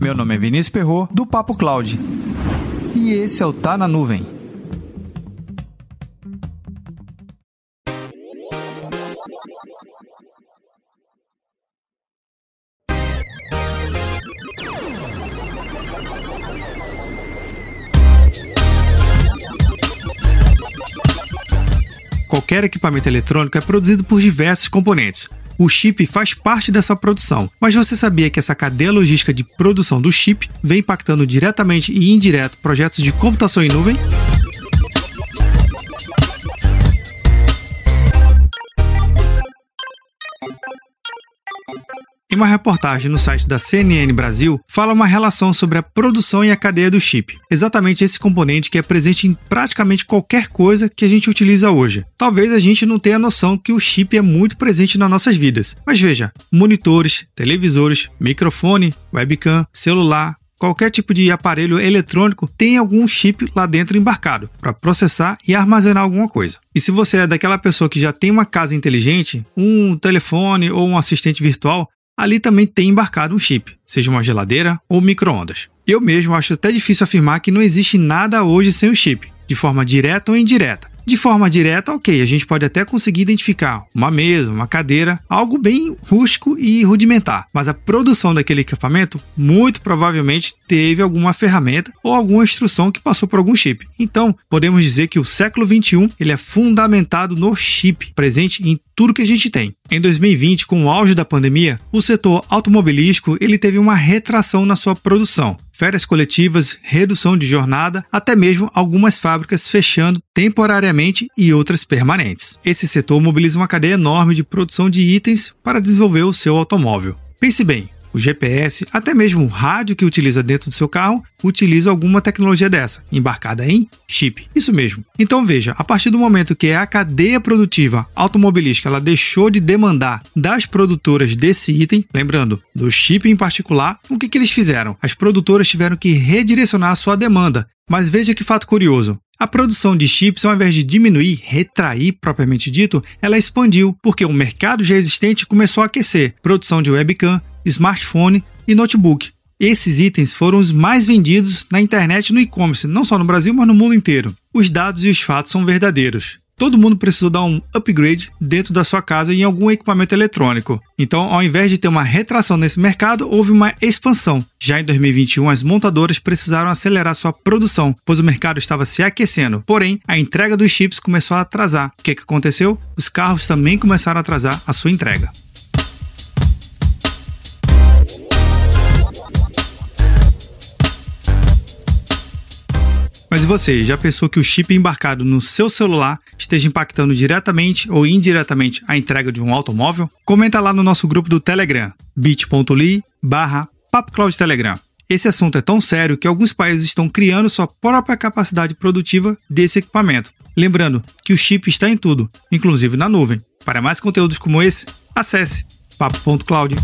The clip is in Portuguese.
Meu nome é Vinícius Perro do Papo Cloud. E esse é o Tá na Nuvem. Qualquer equipamento eletrônico é produzido por diversos componentes. O chip faz parte dessa produção, mas você sabia que essa cadeia logística de produção do chip vem impactando diretamente e indireto projetos de computação em nuvem? Em uma reportagem no site da CNN Brasil, fala uma relação sobre a produção e a cadeia do chip. Exatamente esse componente que é presente em praticamente qualquer coisa que a gente utiliza hoje. Talvez a gente não tenha noção que o chip é muito presente nas nossas vidas. Mas veja, monitores, televisores, microfone, webcam, celular, qualquer tipo de aparelho eletrônico tem algum chip lá dentro embarcado para processar e armazenar alguma coisa. E se você é daquela pessoa que já tem uma casa inteligente, um telefone ou um assistente virtual, ali também tem embarcado um chip, seja uma geladeira ou micro-ondas. Eu mesmo acho até difícil afirmar que não existe nada hoje sem o chip, de forma direta ou indireta. De forma direta, ok, a gente pode até conseguir identificar uma mesa, uma cadeira, algo bem rústico e rudimentar, mas a produção daquele equipamento muito provavelmente teve alguma ferramenta ou alguma instrução que passou por algum chip. Então, podemos dizer que o século 21 ele é fundamentado no chip, presente em tudo que a gente tem. Em 2020, com o auge da pandemia, o setor automobilístico ele teve uma retração na sua produção. Férias coletivas, redução de jornada, até mesmo algumas fábricas fechando temporariamente e outras permanentes. Esse setor mobiliza uma cadeia enorme de produção de itens para desenvolver o seu automóvel. Pense bem, o GPS, até mesmo o rádio que utiliza dentro do seu carro, utiliza alguma tecnologia dessa, embarcada em chip. Isso mesmo. Então veja, a partir do momento que a cadeia produtiva automobilística ela deixou de demandar das produtoras desse item, lembrando, do chip em particular, o que, que eles fizeram? As produtoras tiveram que redirecionar a sua demanda. Mas veja que fato curioso. A produção de chips, ao invés de diminuir, retrair propriamente dito, ela expandiu, porque o mercado já existente começou a aquecer. Produção de webcam, smartphone e notebook. Esses itens foram os mais vendidos na internet e no e-commerce, não só no Brasil, mas no mundo inteiro. Os dados e os fatos são verdadeiros. Todo mundo precisou dar um upgrade dentro da sua casa em algum equipamento eletrônico. Então, ao invés de ter uma retração nesse mercado, houve uma expansão. Já em 2021, as montadoras precisaram acelerar sua produção, pois o mercado estava se aquecendo. Porém, a entrega dos chips começou a atrasar. O que, que aconteceu? Os carros também começaram a atrasar a sua entrega. Mas você, já pensou que o chip embarcado no seu celular esteja impactando diretamente ou indiretamente a entrega de um automóvel? Comenta lá no nosso grupo do Telegram, bit.ly barra Telegram. Esse assunto é tão sério que alguns países estão criando sua própria capacidade produtiva desse equipamento. Lembrando que o chip está em tudo, inclusive na nuvem. Para mais conteúdos como esse, acesse papo.cloud.